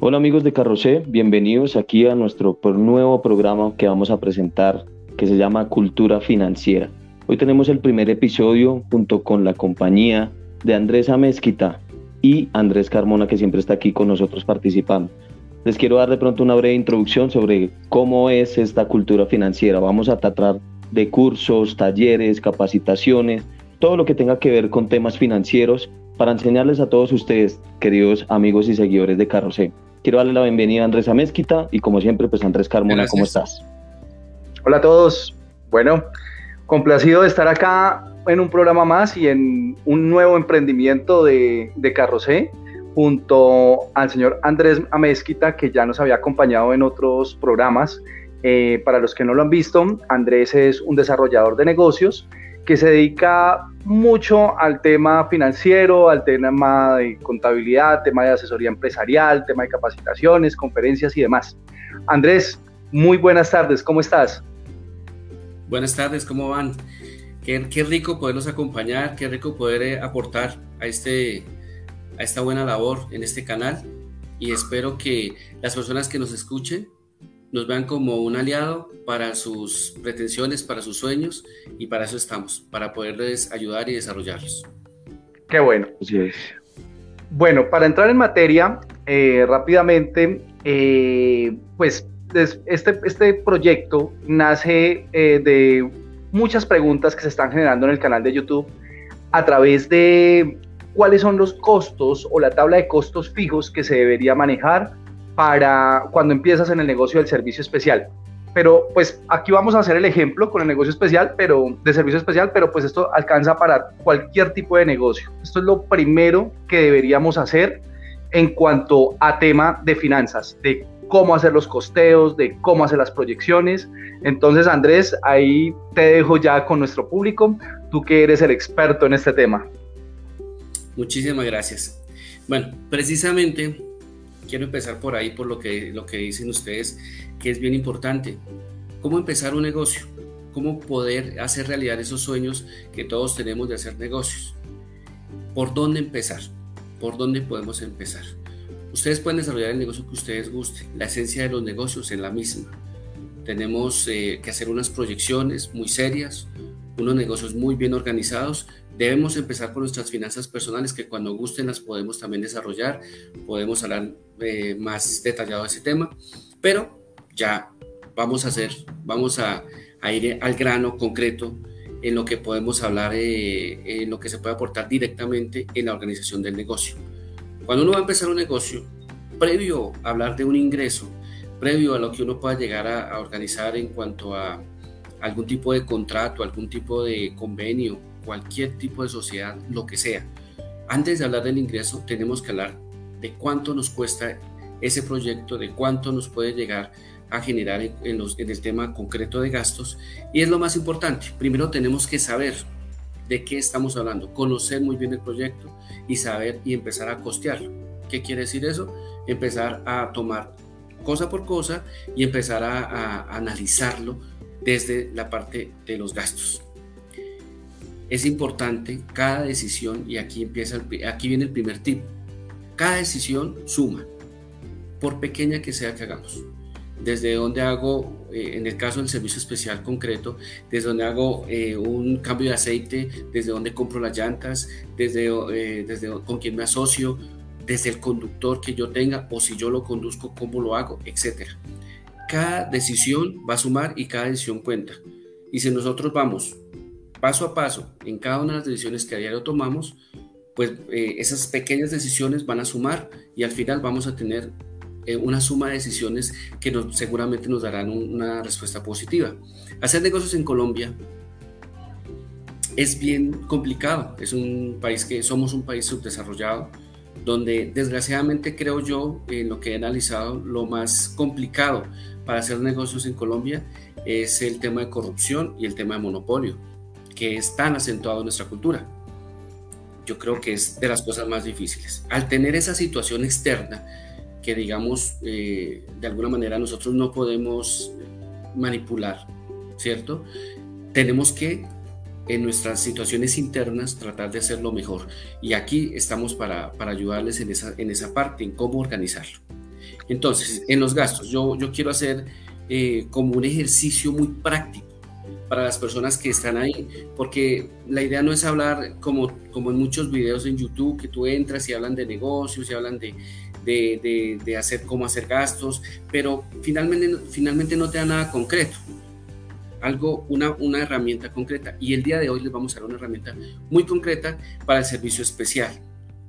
Hola amigos de Carrocé, bienvenidos aquí a nuestro nuevo programa que vamos a presentar que se llama Cultura Financiera. Hoy tenemos el primer episodio junto con la compañía de Andrés Amezquita y Andrés Carmona que siempre está aquí con nosotros participando. Les quiero dar de pronto una breve introducción sobre cómo es esta cultura financiera. Vamos a tratar de cursos, talleres, capacitaciones, todo lo que tenga que ver con temas financieros para enseñarles a todos ustedes, queridos amigos y seguidores de Carrocé. Quiero darle la bienvenida a Andrés Amezquita y como siempre, pues Andrés Carmona, ¿cómo estás? Hola a todos. Bueno, complacido de estar acá en un programa más y en un nuevo emprendimiento de, de Carrocé junto al señor Andrés Amezquita, que ya nos había acompañado en otros programas. Eh, para los que no lo han visto, Andrés es un desarrollador de negocios que se dedica mucho al tema financiero, al tema de contabilidad, tema de asesoría empresarial, tema de capacitaciones, conferencias y demás. Andrés, muy buenas tardes, ¿cómo estás? Buenas tardes, ¿cómo van? Qué, rico poderlos acompañar, qué rico poder eh, aportar a, este, a esta buena labor en este canal y espero que las personas que nos escuchen nos vean como un aliado para sus pretensiones, para sus sueños y para eso estamos, para poderles ayudar y desarrollarlos. Qué bueno. Bueno, para entrar en materia, eh, rápidamente, eh, pues este, este proyecto nace eh, de muchas preguntas que se están generando en el canal de YouTube a través de cuáles son los costos o la tabla de costos fijos que se debería manejar para cuando empiezas en el negocio del servicio especial. Pero pues aquí vamos a hacer el ejemplo con el negocio especial, pero de servicio especial, pero pues esto alcanza para cualquier tipo de negocio. Esto es lo primero que deberíamos hacer en cuanto a tema de finanzas, de cómo hacer los costeos, de cómo hacer las proyecciones. Entonces, Andrés, ahí te dejo ya con nuestro público, tú que eres el experto en este tema. Muchísimas gracias. Bueno, precisamente quiero empezar por ahí, por lo que, lo que dicen ustedes, que es bien importante. ¿Cómo empezar un negocio? ¿Cómo poder hacer realidad esos sueños que todos tenemos de hacer negocios? ¿Por dónde empezar? ¿Por dónde podemos empezar? Ustedes pueden desarrollar el negocio que ustedes gusten. La esencia de los negocios es la misma. Tenemos eh, que hacer unas proyecciones muy serias, unos negocios muy bien organizados Debemos empezar con nuestras finanzas personales que cuando gusten las podemos también desarrollar, podemos hablar eh, más detallado de ese tema, pero ya vamos a hacer, vamos a, ir al grano concreto en lo que podemos hablar, eh, en lo que se puede aportar directamente en la organización del negocio. Cuando uno va a empezar un negocio, previo a hablar de un ingreso, previo a lo que uno pueda llegar a organizar en cuanto a algún tipo de contrato, algún tipo de convenio cualquier tipo de sociedad, lo que sea. Antes de hablar del ingreso, tenemos que hablar de cuánto nos cuesta ese proyecto, de cuánto nos puede llegar a generar en, el tema concreto de gastos. Y es lo más importante. Primero tenemos que saber de qué estamos hablando, conocer muy bien el proyecto y saber y empezar a costearlo. ¿Qué quiere decir eso? Empezar a tomar cosa por cosa y empezar a, a analizarlo desde la parte de los gastos es importante cada decisión, y aquí, empieza aquí viene el primer tip, cada decisión suma, por pequeña que sea que hagamos. Desde donde hago, eh, en el caso del servicio especial concreto, desde donde hago eh, un cambio de aceite, desde donde compro las llantas, desde, eh, desde con quién me asocio, desde el conductor que yo tenga o si yo lo conduzco, cómo lo hago, etc. Cada decisión va a sumar y cada decisión cuenta. Y si nosotros vamos paso a paso en cada una de las decisiones que a diario tomamos, pues eh, esas pequeñas decisiones van a sumar y al final vamos a tener eh, una suma de decisiones que seguramente nos darán una respuesta positiva. Hacer negocios en Colombia es bien complicado. Es un país que somos un país subdesarrollado, donde desgraciadamente creo yo, en lo que he analizado, lo más complicado para hacer negocios en Colombia es el tema de corrupción y el tema de monopolio que es tan acentuado en nuestra cultura. Yo creo que es de las cosas más difíciles. Al tener esa situación externa, que digamos, eh, de alguna manera nosotros no podemos manipular, ¿cierto? Tenemos que en nuestras situaciones internas tratar de hacerlo mejor. Y aquí estamos para, para ayudarles en esa, en esa parte, en cómo organizarlo. Entonces, en los gastos, yo, yo quiero hacer eh, como un ejercicio muy práctico para las personas que están ahí, porque la idea no es hablar como, como en muchos videos en YouTube, que tú entras y hablan de negocios y hablan de, de, de, hacer cómo hacer gastos, pero finalmente, finalmente no te da nada concreto, algo, una, una herramienta concreta. Y el día de hoy les vamos a dar una herramienta muy concreta para el servicio especial,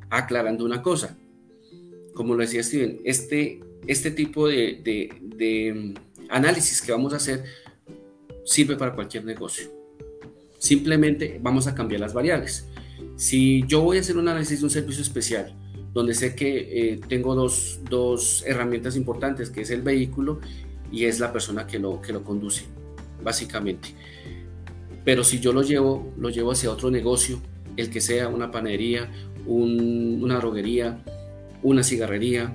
aclarando una cosa. Como lo decía Steven, este, este tipo de, de mm, análisis que vamos a hacer sirve para cualquier negocio. Simplemente vamos a cambiar las variables. Si yo voy a hacer un análisis de un servicio especial, donde sé que eh, tengo dos, dos, herramientas importantes, que es el vehículo y es la persona que lo, que lo conduce, básicamente. Pero si yo lo llevo, lo llevo hacia otro negocio, el que sea una panadería, una droguería, una cigarrería,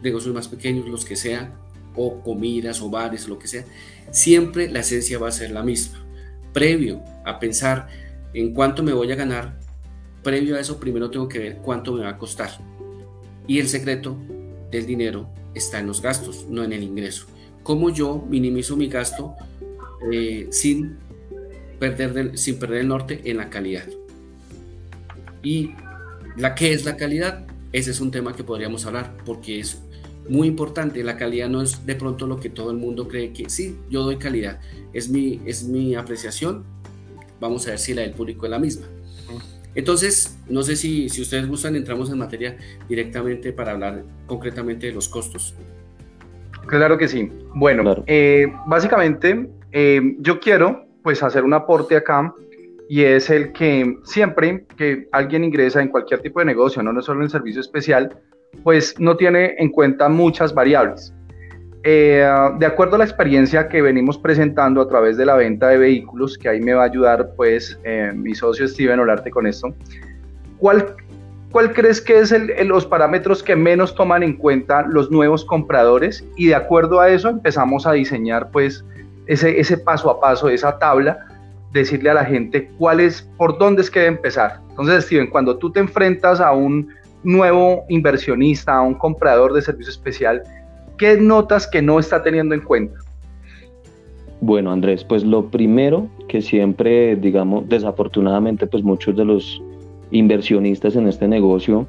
negocios más pequeños, los que sean, o comidas o bares, lo que sea, siempre la esencia va a ser la misma. Previo a pensar en cuánto me voy a ganar, previo a eso primero tengo que ver cuánto me va a costar. Y el secreto del dinero está en los gastos, no en el ingreso. Cómo yo minimizo mi gasto eh, sin, perder sin perder el norte en la calidad. Y la que es la calidad, ese es un tema que podríamos hablar porque es muy importante. La calidad no es de pronto lo que todo el mundo cree que sí, yo doy calidad. Es mi, es mi apreciación. Vamos a ver si la del público es la misma. Entonces, no sé si, si ustedes gustan, entramos en materia directamente para hablar concretamente de los costos. Claro que sí. Bueno, eh, básicamente eh, yo quiero pues hacer un aporte acá y es el que siempre que alguien ingresa en cualquier tipo de negocio, no, no solo en servicio especial, pues no tiene en cuenta muchas variables. Eh, de acuerdo a la experiencia que venimos presentando a través de la venta de vehículos, que ahí me va a ayudar pues eh, mi socio Steven Olarte con esto, ¿cuál, cuál crees que es los parámetros que menos toman en cuenta los nuevos compradores? Y de acuerdo a eso empezamos a diseñar pues ese, ese paso a paso, esa tabla, decirle a la gente cuál es, por dónde es que debe empezar. Entonces Steven, cuando tú te enfrentas a un nuevo inversionista, a un comprador de servicio especial, ¿qué notas que no está teniendo en cuenta? Bueno, Andrés, pues lo primero que siempre, digamos, desafortunadamente, pues muchos de los inversionistas en este negocio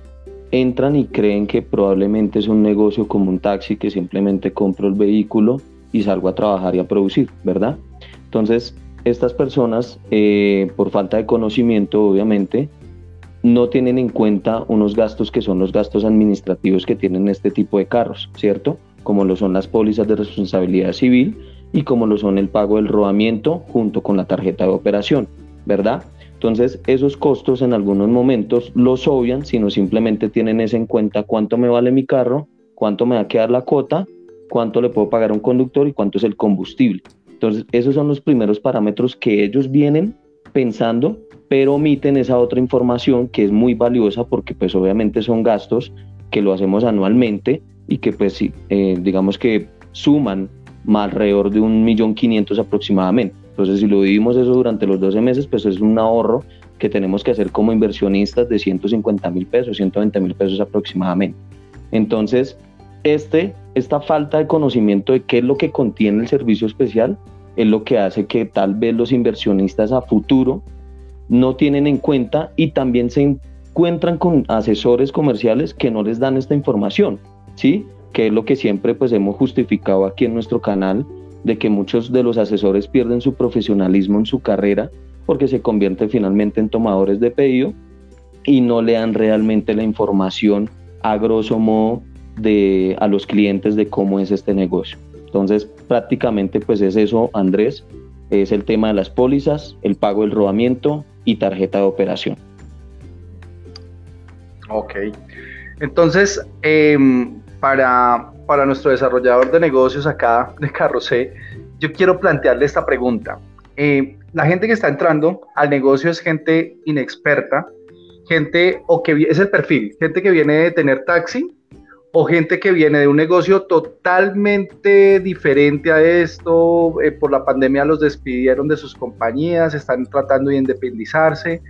entran y creen que probablemente es un negocio como un taxi que simplemente compro el vehículo y salgo a trabajar y a producir, ¿verdad? Entonces, estas personas, eh, por falta de conocimiento, obviamente, no tienen en cuenta unos gastos que son los gastos administrativos que tienen este tipo de carros, ¿cierto? Como lo son las pólizas de responsabilidad civil y como lo son el pago del rodamiento junto con la tarjeta de operación, ¿verdad? Entonces, esos costos en algunos momentos los obvian, sino simplemente tienen eso en cuenta cuánto me vale mi carro, cuánto me va a quedar la cuota, cuánto le puedo pagar a un conductor y cuánto es el combustible. Entonces, esos son los primeros parámetros que ellos vienen pensando pero omiten esa otra información que es muy valiosa porque pues obviamente son gastos que lo hacemos anualmente y que pues eh, digamos que suman alrededor de un millón quinientos aproximadamente. Entonces si lo vivimos eso durante los 12 meses pues es un ahorro que tenemos que hacer como inversionistas de 150 mil pesos, 120 mil pesos aproximadamente. Entonces, este, esta falta de conocimiento de qué es lo que contiene el servicio especial es lo que hace que tal vez los inversionistas a futuro no tienen en cuenta y también se encuentran con asesores comerciales que no les dan esta información, ¿sí? Que es lo que siempre pues hemos justificado aquí en nuestro canal, de que muchos de los asesores pierden su profesionalismo en su carrera porque se convierten finalmente en tomadores de pedido y no le dan realmente la información a grosso modo de, a los clientes de cómo es este negocio. Entonces, prácticamente pues es eso, Andrés, es el tema de las pólizas, el pago del rodamiento, y tarjeta de operación. Ok. Entonces, em, para, para nuestro desarrollador de negocios acá de Carrocé, yo quiero plantearle esta pregunta. Eh, la gente que está entrando al negocio es gente inexperta, gente o que es el perfil, gente que viene de tener taxi o gente que viene de un negocio totalmente diferente a esto, eh, por la pandemia los despidieron de sus compañías, están tratando de independizarse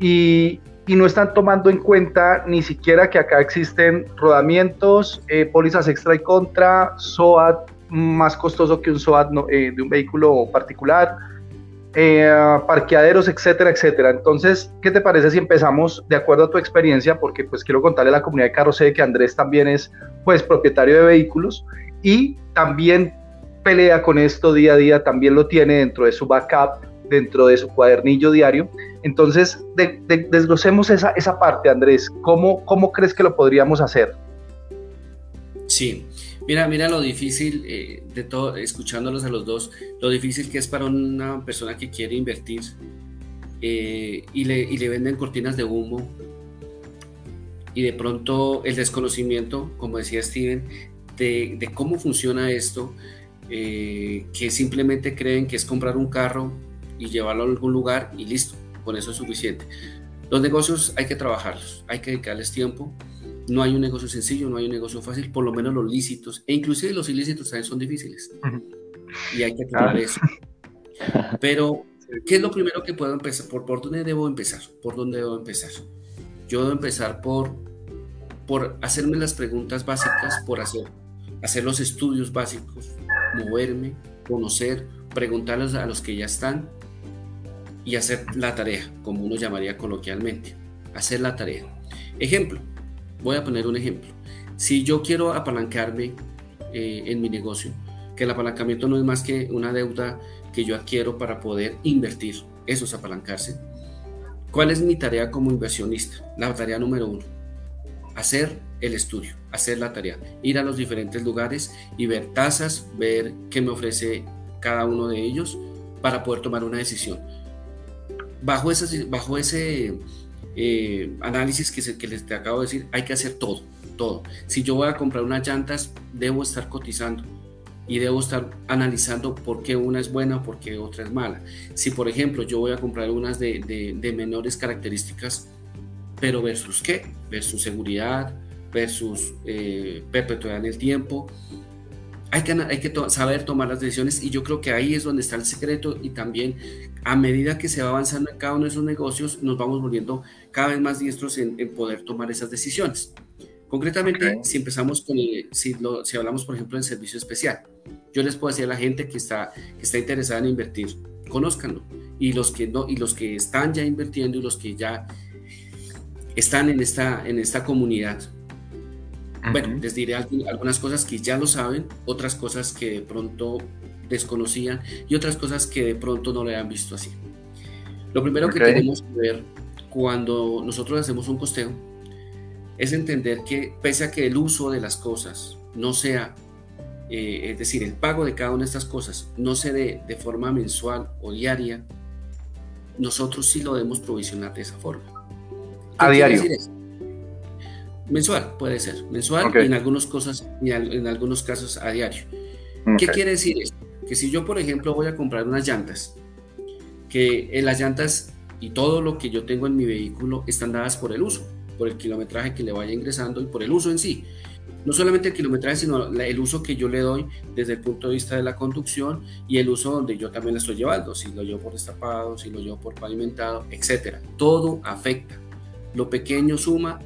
y no están tomando en cuenta ni siquiera que acá existen rodamientos, eh, pólizas extra y contra, SOAT más costoso que un SOAT eh, de un vehículo particular, eh, parqueaderos, etcétera, etcétera. Entonces, ¿qué te parece si empezamos de acuerdo a tu experiencia? Porque pues quiero contarle a la comunidad de Carros que Andrés también es pues propietario de vehículos y también pelea con esto día a día, también lo tiene dentro de su backup, dentro de su cuadernillo diario. Entonces, desglosemos esa, esa parte, Andrés. ¿Cómo, ¿Cómo crees que lo podríamos hacer? Sí, Mira, mira lo difícil eh, de todo, escuchándolos a los dos, lo difícil que es para una persona que quiere invertir eh, y, le, y, le, venden cortinas de humo y de pronto el desconocimiento, como decía Steven, de, de cómo funciona esto, eh, que simplemente creen que es comprar un carro y llevarlo a algún lugar y listo, con eso es suficiente. Los negocios hay que trabajarlos, hay que dedicarles tiempo, no hay un negocio sencillo, no hay un negocio fácil, por lo menos los lícitos, e inclusive los ilícitos también son difíciles. Y hay que aclarar ah. eso. Pero, ¿qué es lo primero que puedo empezar? ¿Por, ¿Por dónde debo empezar? ¿Por dónde debo empezar? Yo debo empezar por, por hacerme las preguntas básicas, por hacer, hacer los estudios básicos, moverme, conocer, preguntarles a los que ya están y hacer la tarea, como uno llamaría coloquialmente. Hacer la tarea. Ejemplo, Voy a poner un ejemplo. Si yo quiero apalancarme eh, en mi negocio, que el apalancamiento no es más que una deuda que yo adquiero para poder invertir, eso es apalancarse. ¿Cuál es mi tarea como inversionista? La tarea número uno, hacer el estudio, hacer la tarea, ir a los diferentes lugares y ver tasas, ver qué me ofrece cada uno de ellos para poder tomar una decisión. Bajo, bajo ese eh, análisis que, que les te acabo de decir, hay que hacer todo, todo. Si yo voy a comprar unas llantas, debo estar cotizando y debo estar analizando por qué una es buena por qué otra es mala. Si, por ejemplo, yo voy a comprar unas de, de, menores características, pero versus qué? Versus seguridad, versus eh, perpetuidad en el tiempo, hay que, hay que saber tomar las decisiones y yo creo que ahí es donde está el secreto y también a medida que se va avanzando en cada uno de esos negocios nos vamos volviendo cada vez más diestros en, poder tomar esas decisiones. Concretamente, si empezamos con, si, si hablamos por ejemplo en servicio especial, yo les puedo decir a la gente que está, que está interesada en invertir, conózcanlo y los que no y los que están ya invirtiendo y los que ya están en esta, en esta comunidad, bueno, les diré algunas cosas que ya lo saben, otras cosas que de pronto desconocían y otras cosas que de pronto no le han visto así. Lo primero que tenemos que ver cuando nosotros hacemos un costeo es entender que pese a que el uso de las cosas no sea, eh, es decir, el pago de cada una de estas cosas no se dé de forma mensual o diaria, nosotros sí lo debemos provisionar de esa forma. A diario. Mensual, puede ser. Mensual y en, algunas cosas, y en algunos casos a diario. ¿Qué quiere decir esto? Que si yo, por ejemplo, voy a comprar unas llantas, que en las llantas y todo lo que yo tengo en mi vehículo están dadas por el uso, por el kilometraje que le vaya ingresando y por el uso en sí. No solamente el kilometraje, sino el uso que yo le doy desde el punto de vista de la conducción y el uso donde yo también la estoy llevando, si lo llevo por destapado, si lo llevo por pavimentado, etcétera. Todo afecta. Lo pequeño suma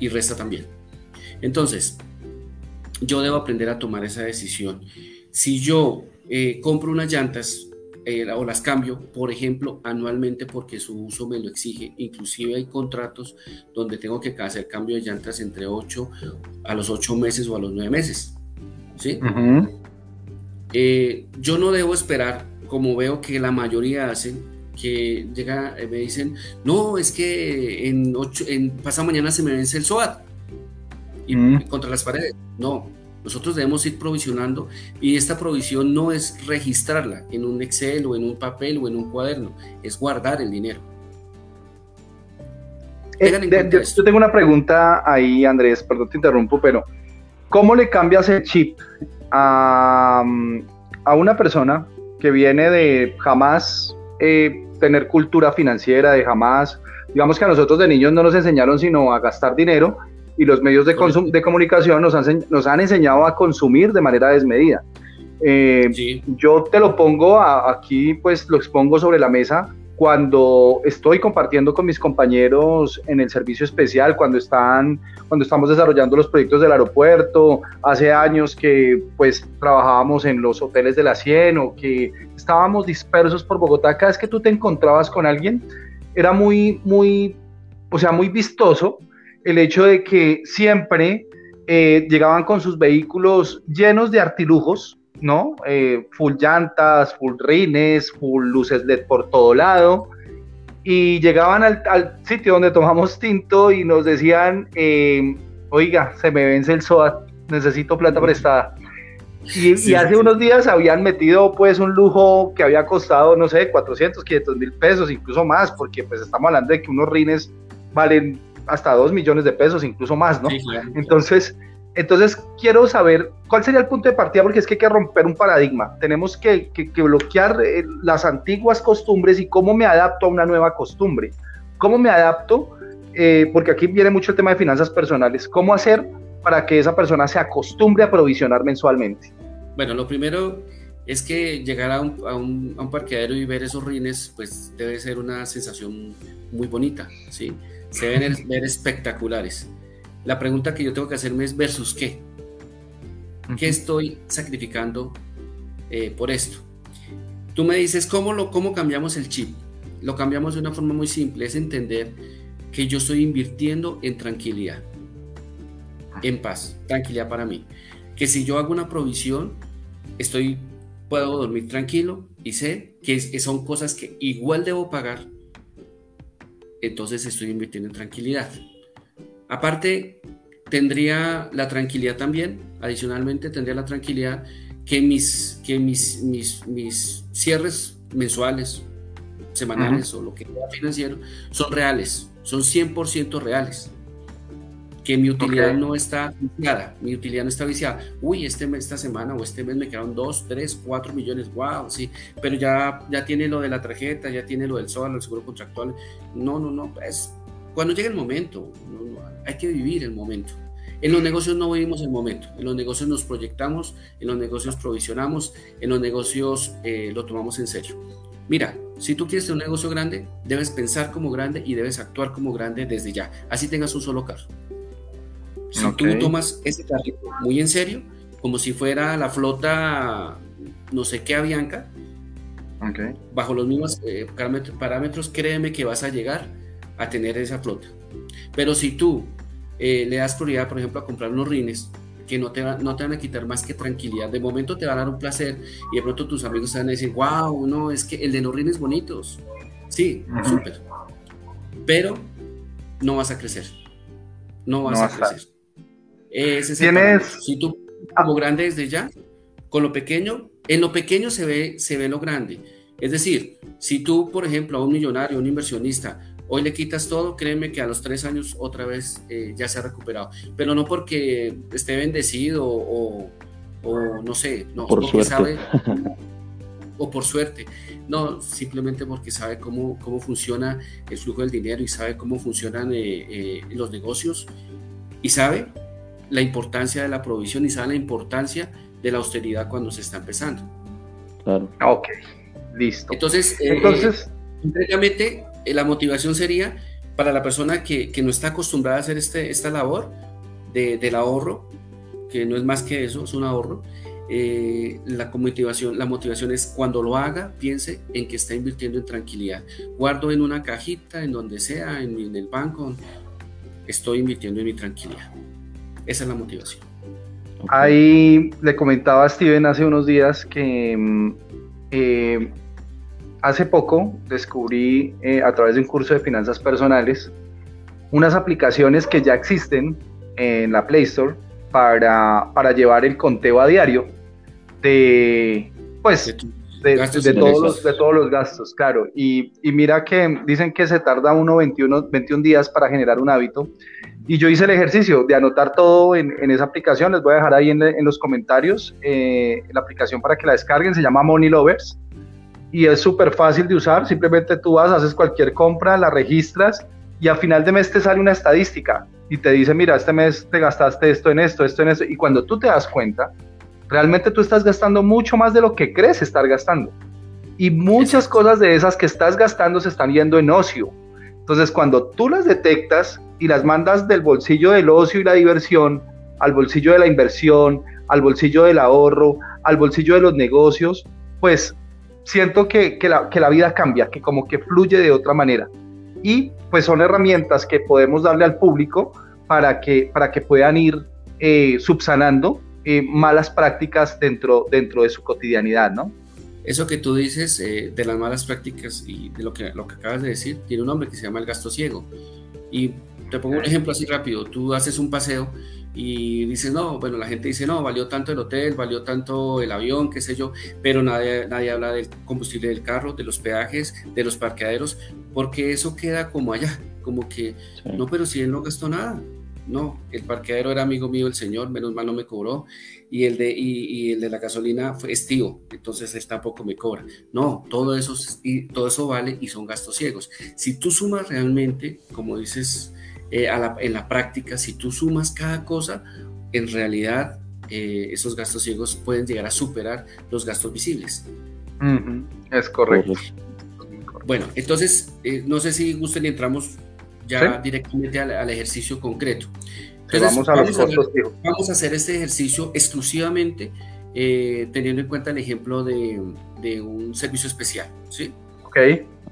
y resta también. Entonces, yo debo aprender a tomar esa decisión. Si yo eh, compro unas llantas eh, o las cambio, por ejemplo, anualmente porque su uso me lo exige, inclusive hay contratos donde tengo que hacer cambio de llantas entre 8 a los 8 meses o a los 9 meses. ¿sí? Eh, yo no debo esperar, como veo que la mayoría hacen, que llega, eh, me dicen, no, es que en, ocho, en pasado mañana se me vence el SOAT y mm. contra las paredes. No, nosotros debemos ir provisionando y esta provisión no es registrarla en un Excel o en un papel o en un cuaderno, es guardar el dinero. Eh, yo tengo una pregunta ahí, Andrés, perdón te interrumpo, pero ¿cómo le cambias el chip a, a una persona que viene de jamás eh, tener cultura financiera, de jamás, digamos que a nosotros de niños no nos enseñaron sino a gastar dinero y los medios de, de comunicación nos han, nos han enseñado a consumir de manera desmedida. Eh, yo te lo pongo aquí, pues lo expongo sobre la mesa. Cuando estoy compartiendo con mis compañeros en el servicio especial, cuando están, cuando estamos desarrollando los proyectos del aeropuerto, hace años que pues trabajábamos en los hoteles de la Cien o que estábamos dispersos por Bogotá, cada vez que tú te encontrabas con alguien, era muy, muy, o sea, muy vistoso el hecho de que siempre eh, llegaban con sus vehículos llenos de artilujos, ¿no? Eh, full llantas, full rines, full luces LED por todo lado. Y llegaban al, sitio donde tomamos tinto y nos decían, eh, oiga, se me vence el SOAT, necesito plata prestada. Y, hace unos días habían metido pues un lujo que había costado, no sé, 400, 500 mil pesos, incluso más, porque pues estamos hablando de que unos rines valen hasta 2 millones de pesos, incluso más, ¿no? Entonces, entonces, quiero saber cuál sería el punto de partida, porque es que hay que romper un paradigma. Tenemos que, bloquear eh, las antiguas costumbres y cómo me adapto a una nueva costumbre. ¿Cómo me adapto? Eh, porque aquí viene mucho el tema de finanzas personales. ¿Cómo hacer para que esa persona se acostumbre a provisionar mensualmente? Bueno, lo primero es que llegar a un, a un parqueadero y ver esos rines, pues debe ser una sensación muy bonita, ¿sí? Se deben ver espectaculares la pregunta que yo tengo que hacerme es versus qué. ¿Qué estoy sacrificando eh, por esto? Tú me dices, ¿cómo, lo, ¿cómo cambiamos el chip? Lo cambiamos de una forma muy simple, es entender que yo estoy invirtiendo en tranquilidad, en paz, tranquilidad para mí. Que si yo hago una provisión, estoy, puedo dormir tranquilo y sé que son cosas que igual debo pagar, entonces estoy invirtiendo en tranquilidad. Aparte, tendría la tranquilidad también, adicionalmente tendría la tranquilidad que mis, que mis, mis, mis cierres mensuales, semanales o lo que sea financiero son reales, son 100% reales. Que mi utilidad no está viciada, mi utilidad no está viciada. Uy, este mes, esta semana o este mes me quedaron 2, 3, 4 millones, wow, sí, pero ya, ya tiene lo de la tarjeta, ya tiene lo del SOAL, el seguro contractual. No, no, no, es cuando llegue el momento, hay que vivir el momento. En los negocios no vivimos el momento, en los negocios nos proyectamos, en los negocios provisionamos, en los negocios eh, lo tomamos en serio. Mira, si tú quieres un negocio grande, debes pensar como grande y debes actuar como grande desde ya, así tengas un solo carro. Si tú tomas ese carrito muy en serio, como si fuera la flota, no sé qué, Avianca, bajo los mismos eh, parámetros, créeme que vas a llegar a tener esa flota. Pero si tú eh, le das prioridad, por ejemplo, a comprar unos rines que no te, no te van a quitar más que tranquilidad, de momento te van a dar un placer y de pronto tus amigos te van a decir, wow, no, es que el de los rines bonitos. Sí, súper. Pero no vas a crecer. No vas a crecer. Ese ¿Tienes... Si tú como grande desde ya, con lo pequeño, en lo pequeño se ve, se ve lo grande. Es decir, si tú, por ejemplo, a un millonario, un inversionista, Hoy le quitas todo, créeme que a los tres años otra vez eh, ya se ha recuperado. Pero no porque esté bendecido o, no sé, no, por porque suerte. sabe, o por suerte. No, simplemente porque sabe cómo, cómo funciona el flujo del dinero y sabe cómo funcionan eh, eh, los negocios y sabe la importancia de la provisión y sabe la importancia de la austeridad cuando se está empezando. Claro. Ok, listo. Entonces, Entonces... Eh, eh, la motivación sería para la persona que, no está acostumbrada a hacer este, esta labor de, del ahorro, que no es más que eso, es un ahorro. Eh, la, motivación, la motivación es cuando lo haga, piense en que está invirtiendo en tranquilidad. Guardo en una cajita, en donde sea, en, el banco, estoy invirtiendo en mi tranquilidad. Esa es la motivación. Ahí le comentaba a Steven hace unos días que mm, eh, hace poco descubrí eh, a través de un curso de finanzas personales unas aplicaciones que ya existen en la Play Store para, para llevar el conteo a diario de, pues, de, todos, los, de todos los gastos, claro. Y, y, mira que dicen que se tarda uno 21, 21 días para generar un hábito. Y yo hice el ejercicio de anotar todo en, en esa aplicación. Les voy a dejar ahí en, en los comentarios eh, la aplicación para que la descarguen. Se llama Money Lovers y es súper fácil de usar. Simplemente tú vas, haces cualquier compra, la registras y a final de mes te sale una estadística y te dice, mira, este mes te gastaste esto en esto, esto en esto. Y cuando tú te das cuenta, realmente tú estás gastando mucho más de lo que crees estar gastando. Y muchas cosas de esas que estás gastando se están yendo en ocio. Entonces, cuando tú las detectas y las mandas del bolsillo del ocio y la diversión al bolsillo de la inversión, al bolsillo del ahorro, al bolsillo de los negocios, pues siento que, la, vida cambia, que como que fluye de otra manera. Y pues son herramientas que podemos darle al público para que, para que puedan ir eh, subsanando eh, malas prácticas dentro, dentro de su cotidianidad, ¿no? Eso que tú dices eh, de las malas prácticas y de lo que, lo que acabas de decir, tiene un nombre que se llama el gasto ciego. Y te pongo un ejemplo así rápido, tú haces un paseo y dices, no, bueno, la gente dice, no, valió tanto el hotel, valió tanto el avión, qué sé yo, pero nadie, nadie habla del combustible del carro, de los peajes, de los parqueaderos, porque eso queda como allá, como que, no, pero si él no gastó nada, no, el parqueadero era amigo mío, el señor, menos mal no me cobró, y el de, y, el de la gasolina fue estío, entonces él tampoco me cobra. No, todo eso, y todo eso vale y son gastos ciegos. Si tú sumas realmente, como dices, eh, en la práctica, si tú sumas cada cosa, en realidad eh, esos gastos ciegos pueden llegar a superar los gastos visibles. Es correcto. Bueno, entonces, eh, no sé si gusten y entramos ya directamente al, ejercicio concreto. vamos, a, vamos a hacer este ejercicio exclusivamente teniendo en cuenta el ejemplo de, de, un servicio especial. ¿sí? Ok,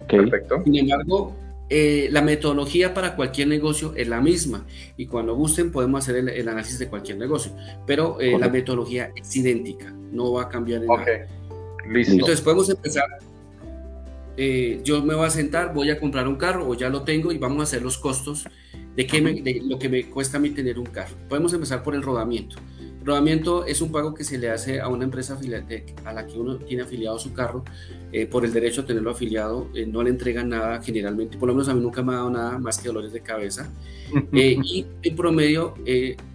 perfecto. Sin embargo, eh, la metodología para cualquier negocio es la misma y cuando gusten podemos hacer el, análisis de cualquier negocio, pero eh, la metodología es idéntica, no va a cambiar en nada. Listo. Entonces podemos empezar. Eh, yo me voy a sentar, voy a comprar un carro o ya lo tengo y vamos a hacer los costos de, qué de lo que me cuesta a mí tener un carro. Podemos empezar por el rodamiento. Rodamiento es un pago que se le hace a una empresa a la que uno tiene afiliado su carro eh, por el derecho a tenerlo afiliado. Eh, no le entregan nada generalmente, por lo menos a mí nunca me ha dado nada más que dolores de cabeza. Eh, y en promedio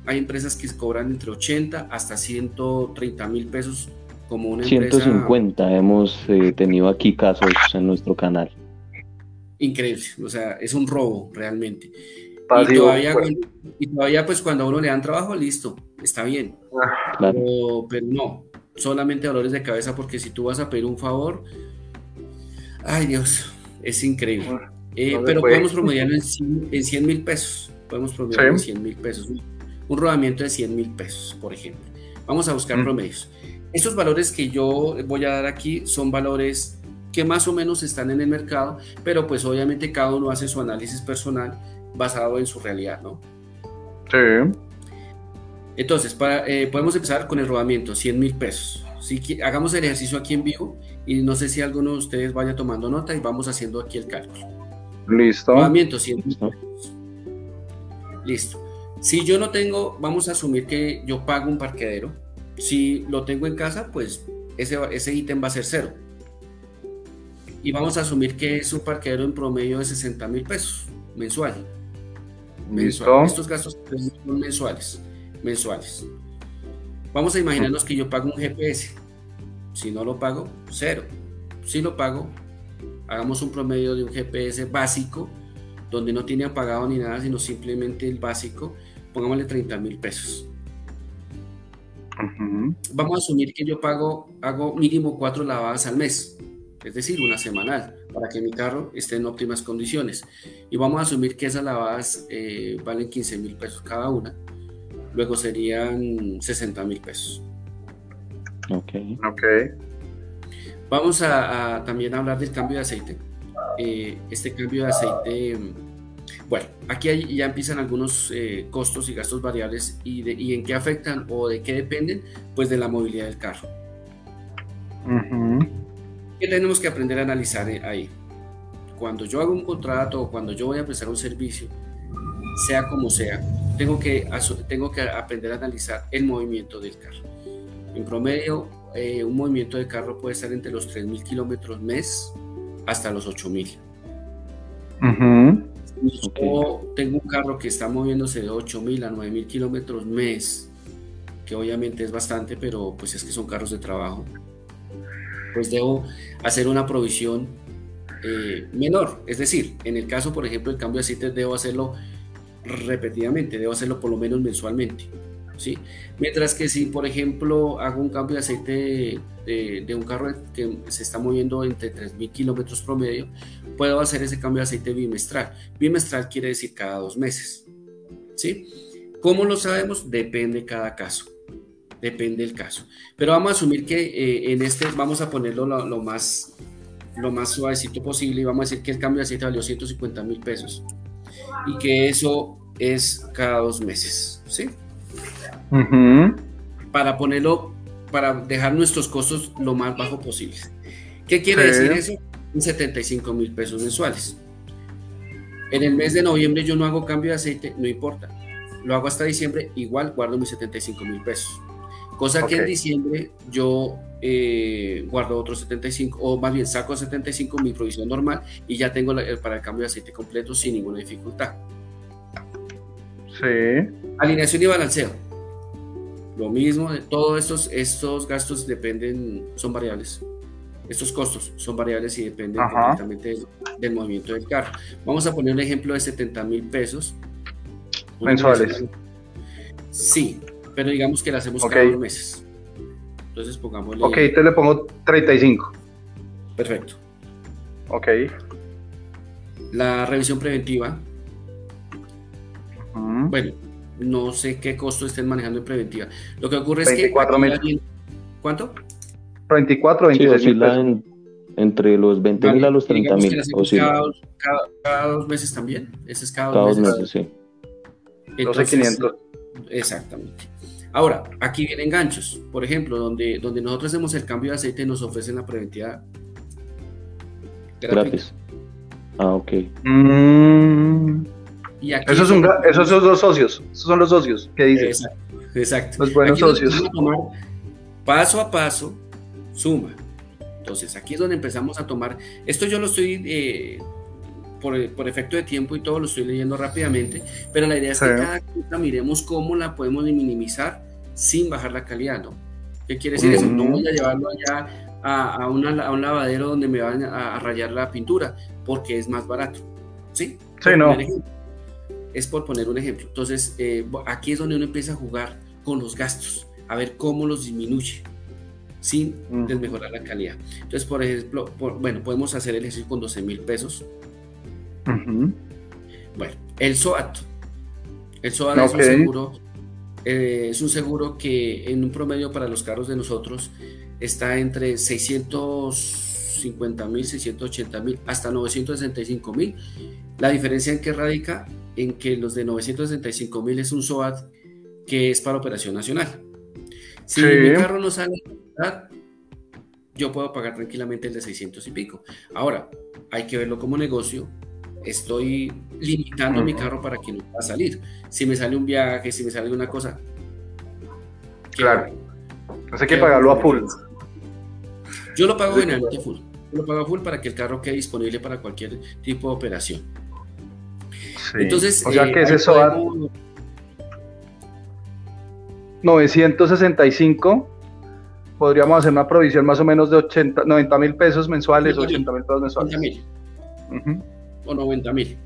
hay empresas que cobran entre 80 hasta 130 mil pesos como una 150 hemos tenido aquí casos en nuestro canal. Increíble, o sea, es un robo realmente y, todavía, y todavía, pues cuando a uno le dan trabajo, listo, está bien. Ah, pero, no, solamente dolores de cabeza porque si tú vas a pedir un favor, ay Dios, es increíble. Ah, eh, pero podemos promediarlo en 100 mil pesos. Podemos promediarlo en 100 mil pesos. Un rodamiento de 100 mil pesos, por ejemplo. Vamos a buscar mm. promedios. Estos valores que yo voy a dar aquí son valores que más o menos están en el mercado, pero pues obviamente cada uno hace su análisis personal basado en su realidad, ¿no? Sí. Entonces, para, eh, podemos empezar con el rodamiento, 100 mil pesos. Si, hagamos el ejercicio aquí en vivo y no sé si alguno de ustedes vaya tomando nota y vamos haciendo aquí el cálculo. Listo. Rodamiento, 100 mil pesos. Listo. Si yo no tengo, vamos a asumir que yo pago un parqueadero. Si lo tengo en casa, pues ese, ese ítem va a ser cero. Y vamos a asumir que es un parqueadero en promedio de 60 mil pesos mensual. Estos gastos son mensuales. Mensuales. Vamos a imaginarnos que yo pago un GPS. Si no lo pago, cero. Si lo pago, hagamos un promedio de un GPS básico, donde no tiene apagado ni nada, sino simplemente el básico, pongámosle 30 mil pesos. Vamos a asumir que yo pago, hago mínimo cuatro lavadas al mes es decir, una semanal, para que mi carro esté en óptimas condiciones. Y vamos a asumir que esas lavadas eh, valen 15 mil pesos cada una, luego serían 60 mil pesos. Ok. Ok. Vamos a, también hablar del cambio de aceite. Eh, este cambio de aceite, bueno, aquí ya empiezan algunos eh, costos y gastos variables y, de, y, en qué afectan o de qué dependen, pues de la movilidad del carro. ¿Qué tenemos que aprender a analizar ahí? Cuando yo hago un contrato o cuando yo voy a prestar un servicio, sea como sea, tengo que, tengo que aprender a analizar el movimiento del carro. En promedio, eh, un movimiento de carro puede estar entre los 3.000 kilómetros mes hasta los 8.000. Yo tengo un carro que está moviéndose de 8.000 a 9.000 kilómetros mes, que obviamente es bastante, pero pues es que son carros de trabajo pues debo hacer una provisión eh, menor. Es decir, en el caso, por ejemplo, del cambio de aceite, debo hacerlo repetidamente, debo hacerlo por lo menos mensualmente. ¿sí? Mientras que si, por ejemplo, hago un cambio de aceite de, un carro que se está moviendo entre 3.000 kilómetros promedio, puedo hacer ese cambio de aceite bimestral. Bimestral quiere decir cada dos meses, ¿sí? ¿Cómo lo sabemos? Depende cada caso. Depende del caso. Pero vamos a asumir que eh, en este vamos a ponerlo lo, más, lo más suavecito posible y vamos a decir que el cambio de aceite valió 150 mil pesos y que eso es cada dos meses, ¿sí? Para ponerlo, para dejar nuestros costos lo más bajo posible. ¿Qué quiere decir eso? 75 mil pesos mensuales. En el mes de noviembre yo no hago cambio de aceite, no importa. Lo hago hasta diciembre, igual guardo mis 75 mil pesos. Cosa que en diciembre yo eh, guardo otros 75, o más bien saco 75 mi provisión normal y ya tengo para el cambio de aceite completo sin ninguna dificultad. Sí. Alineación y balanceo. Lo mismo, todos estos, estos gastos dependen, son variables. Estos costos son variables y dependen completamente del, movimiento del carro. Vamos a poner un ejemplo de 70 mil pesos. Mensuales. Sí, pero digamos que la hacemos cada dos meses. Entonces pongámosle. Ok, te le pongo 35. Perfecto. Ok. La revisión preventiva. Bueno, no sé qué costo estén manejando en preventiva. Lo que ocurre es que. Mil. ¿Cuánto? 24, 26 sí, entre los 20 mil a los 30 mil. Cada, dos meses también. Ese es cada, cada dos meses. sí. 12.500. Exactamente. Ahora, aquí vienen ganchos. Por ejemplo, donde, donde nosotros hacemos el cambio de aceite, nos ofrecen la preventiva gratis. Ah, ok. Mm. Y aquí esos, son, esos son los socios. Esos son los socios ¿Qué dices. Exacto. Los buenos socios. paso a paso, suma. Entonces, aquí es donde empezamos a tomar. Esto yo lo estoy eh, por, efecto de tiempo y todo lo estoy leyendo rápidamente, pero la idea es que cada cosa miremos cómo la podemos minimizar sin bajar la calidad, ¿no? ¿Qué quiere decir eso? No voy a llevarlo allá a, un lavadero donde me van a, rayar la pintura, porque es más barato, ¿sí? Sí, no. Es por poner un ejemplo. Entonces, eh, aquí es donde uno empieza a jugar con los gastos, a ver cómo los disminuye sin desmejorar la calidad. Entonces, por ejemplo, bueno, podemos hacer el ejercicio con 12 mil pesos, bueno, el SOAT. El SOAT es un seguro. Eh, es un seguro que en un promedio para los carros de nosotros está entre 650 mil, 680 mil, hasta 965 mil. La diferencia en que radica en que los de 965 mil es un SOAT que es para operación nacional. Si mi carro no sale, yo puedo pagar tranquilamente el de 600 y pico. Ahora, hay que verlo como negocio estoy limitando mi carro para que no pueda salir. Si me sale un viaje, si me sale una cosa. Claro. Entonces hay que pagarlo a full. Yo lo pago generalmente full. Yo lo pago a full para que el carro quede disponible para cualquier tipo de operación. Entonces, o sea que eh, es eso 965 podríamos hacer una provisión más o menos de 80, 90 mil pesos mensuales, 80 mil pesos mensuales. 80 mil o 90 mil.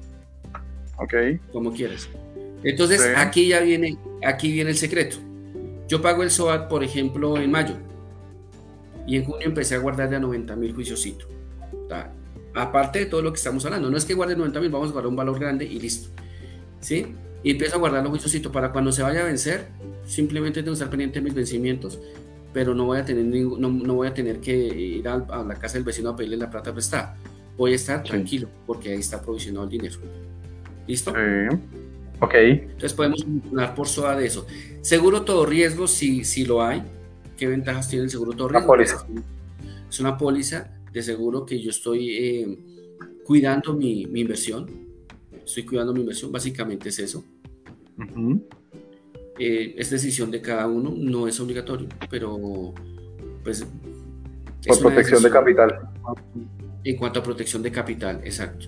Ok. Como quieras. Entonces, aquí ya viene, aquí viene el secreto. Yo pago el SOAT, por ejemplo, en mayo. Y en junio empecé a guardar de a 90 mil juiciositos. Aparte de todo lo que estamos hablando. No es que guarde 90 mil, vamos a guardar un valor grande y listo. ¿Sí? Y empiezo a guardar los juiciositos para cuando se vaya a vencer, simplemente tengo que estar pendiente de mis vencimientos, pero no voy a tener, no, no voy a tener que ir a, a, la casa del vecino a pedirle la plata prestada voy a estar tranquilo porque ahí está provisionado el dinero. ¿Listo? Sí. Ok. Entonces podemos hablar por SOA de eso. Seguro todo riesgo, si, si lo hay. ¿Qué ventajas tiene el seguro todo riesgo? póliza. Es una póliza de seguro que yo estoy eh, cuidando mi, inversión. Estoy cuidando mi inversión, básicamente es eso. Eh, es decisión de cada uno, no es obligatorio, pero pues... Por protección de capital. En cuanto a protección de capital, exacto.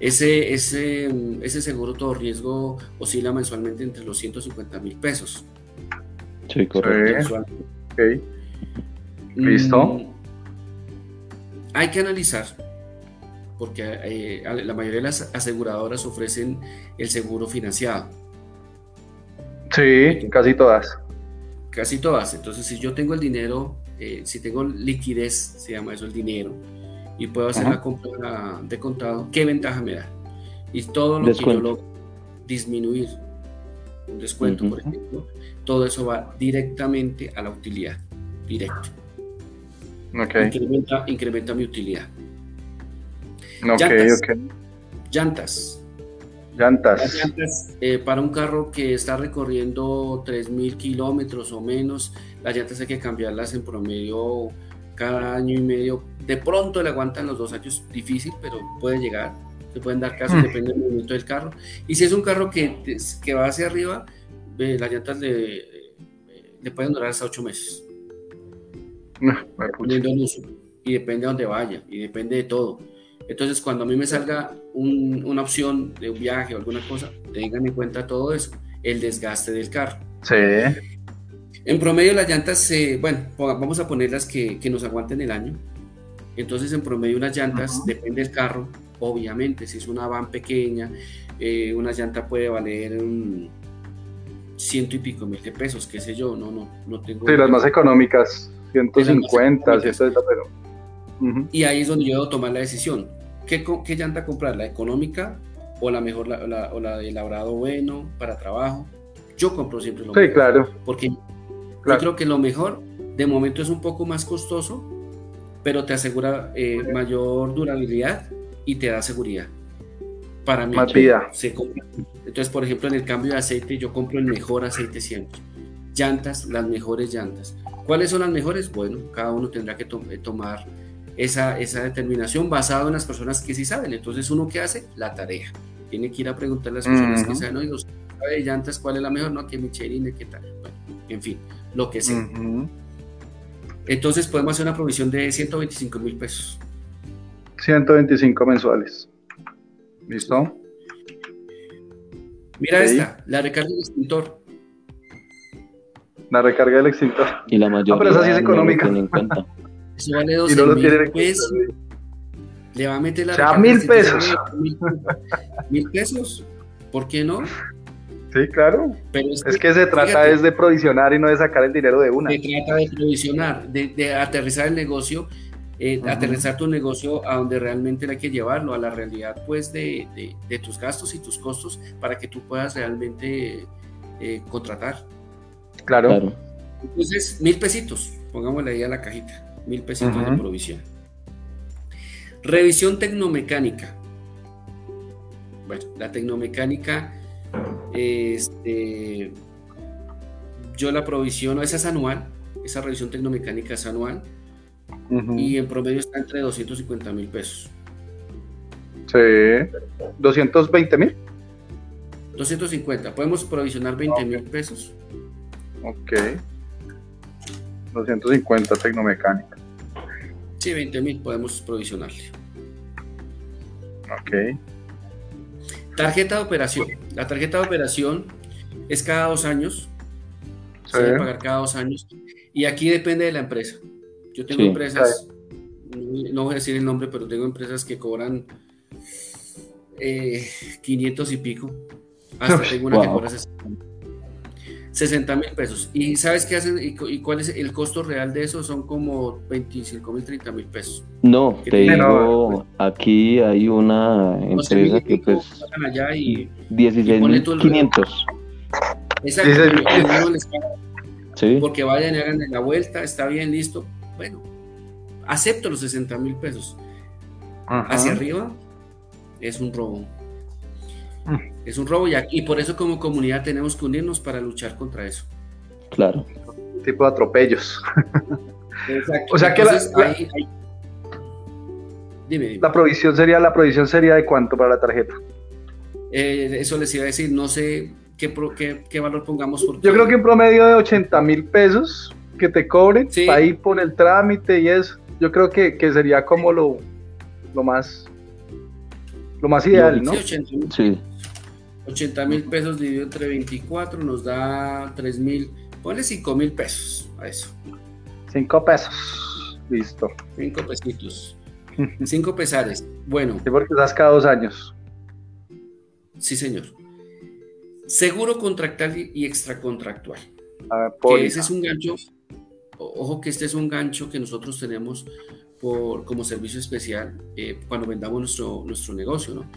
Ese, ese, ese seguro todo riesgo oscila mensualmente entre los 150 mil pesos. Sí, correcto. Mm, Listo. hay que analizar, porque eh, la mayoría de las aseguradoras ofrecen el seguro financiado. Sí, casi todas. Casi todas. Entonces, si yo tengo el dinero, eh, si tengo liquidez, se llama eso el dinero, y puedo hacer la compra de contado, ¿qué ventaja me da? Y todo lo que yo lo disminuir, un descuento, por ejemplo, todo eso va directamente a la utilidad, directo. Incrementa, incrementa mi utilidad. llantas, llantas. Llantas. Eh, para un carro que está recorriendo 3.000 kilómetros o menos, las llantas hay que cambiarlas en promedio cada año y medio. De pronto le aguantan los dos años, difícil, pero puede llegar. Se pueden dar casos, mm. depende del movimiento del carro. Y si es un carro que, que va hacia arriba, las llantas le, le pueden durar hasta 8 meses. Y depende de dónde vaya, y depende de todo. Entonces, cuando a mí me salga una opción de un viaje o alguna cosa, tengan en cuenta todo eso, el desgaste del carro. Sí. En promedio las llantas, bueno, vamos a ponerlas que, que, nos aguanten el año. Entonces, en promedio unas llantas, depende del carro, obviamente, si es una van pequeña, eh, una llanta puede valer un ciento y pico mil de pesos, qué sé yo, no, no, no tengo... Sí, las más económicas, 150, 150 pero... Y ahí es donde yo debo tomar la decisión. ¿Qué, qué llanta comprar? ¿La económica o la mejor, la, o la de labrado bueno para trabajo? Yo compro siempre lo sí, claro. Porque yo creo que lo mejor, de momento es un poco más costoso, pero te asegura eh, mayor durabilidad y te da seguridad. Para mí, más vida. Entonces, por ejemplo, en el cambio de aceite, yo compro el mejor aceite siempre. Llantas, las mejores llantas. ¿Cuáles son las mejores? Bueno, cada uno tendrá que eh, tomar esa, esa determinación basado en las personas que sí saben. Entonces, uno que hace la tarea. Tiene que ir a preguntar a las personas que saben, oye, de llantas cuál es la mejor? No, que Michelin, qué tal. Bueno, en fin, lo que sea. Entonces, podemos hacer una provisión de 125 mil pesos. 125 mensuales. ¿Listo? Mira esta, la recarga del extintor. La recarga del extintor. Y la mayoría. Ah, pero esa sí es económica. Eso vale 12 no mil pesos. Le va a meter la. Ya mil pesos. Mil, pesos. ¿Por qué no? Sí, claro. Pero es, que, se trata es de provisionar y no de sacar el dinero de una. Se trata de provisionar, de, aterrizar el negocio, eh, aterrizar tu negocio a donde realmente hay que llevarlo, a la realidad pues de, de tus gastos y tus costos para que tú puedas realmente eh, contratar. Claro. Entonces, mil pesitos, pongámosle ahí a la cajita mil pesitos de provisión. Revisión tecnomecánica. Bueno, la tecnomecánica, este, yo la provisiono, esa es anual, esa revisión tecnomecánica es anual y en promedio está entre 250 mil pesos. Sí, 220 mil. 250, podemos provisionar 20 mil pesos. Ok. 250 tecnomecánica. Sí, 20 mil podemos provisionarle. Ok. Tarjeta de operación. La tarjeta de operación es cada dos años. Se debe pagar cada dos años. Y aquí depende de la empresa. Yo tengo empresas, no voy a decir el nombre, pero tengo empresas que cobran 500 eh, y pico. Hasta tengo una que cobra 60 mil pesos. ¿Y sabes qué hacen y, cuál es el costo real de eso? Son como 25 mil, 30 mil pesos. No, te digo, aquí hay una empresa que pues... Allá y, 16 mil 500. Exacto. Sí. Porque vayan y hagan la vuelta, está bien, listo. Bueno, acepto los 60 mil pesos. Hacia arriba es un robo. Es un robo y, aquí, por eso como comunidad tenemos que unirnos para luchar contra eso. Claro. tipo de atropellos. Exacto. O sea que la, Dime, dime. la, provisión sería la provisión sería de cuánto para la tarjeta. Eh, eso les iba a decir, no sé qué, qué, valor pongamos. Yo creo que en promedio de 80 mil pesos que te cobren ahí por el trámite y eso. Yo creo que, que sería como lo, lo más lo más ideal, ¿no? Sí, 80 mil pesos dividido entre 24 nos da 3 mil, ponle 5 mil pesos a eso. 5 pesos, listo. 5 pesitos. 5 pesares, bueno. Sí, porque das cada dos años. Sí, señor. seguro contractual y extracontractual. que ese es un gancho, ojo que este es un gancho que nosotros tenemos por, como servicio especial eh, cuando vendamos nuestro, nuestro negocio, ¿no?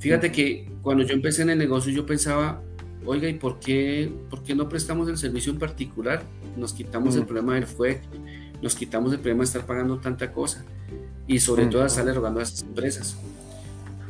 Fíjate que cuando yo empecé en el negocio yo pensaba, oiga, ¿y por qué, por qué no prestamos el servicio en particular? Nos quitamos el problema del FUEC, nos quitamos el problema de estar pagando tanta cosa y sobre todo estarle rogando a esas empresas.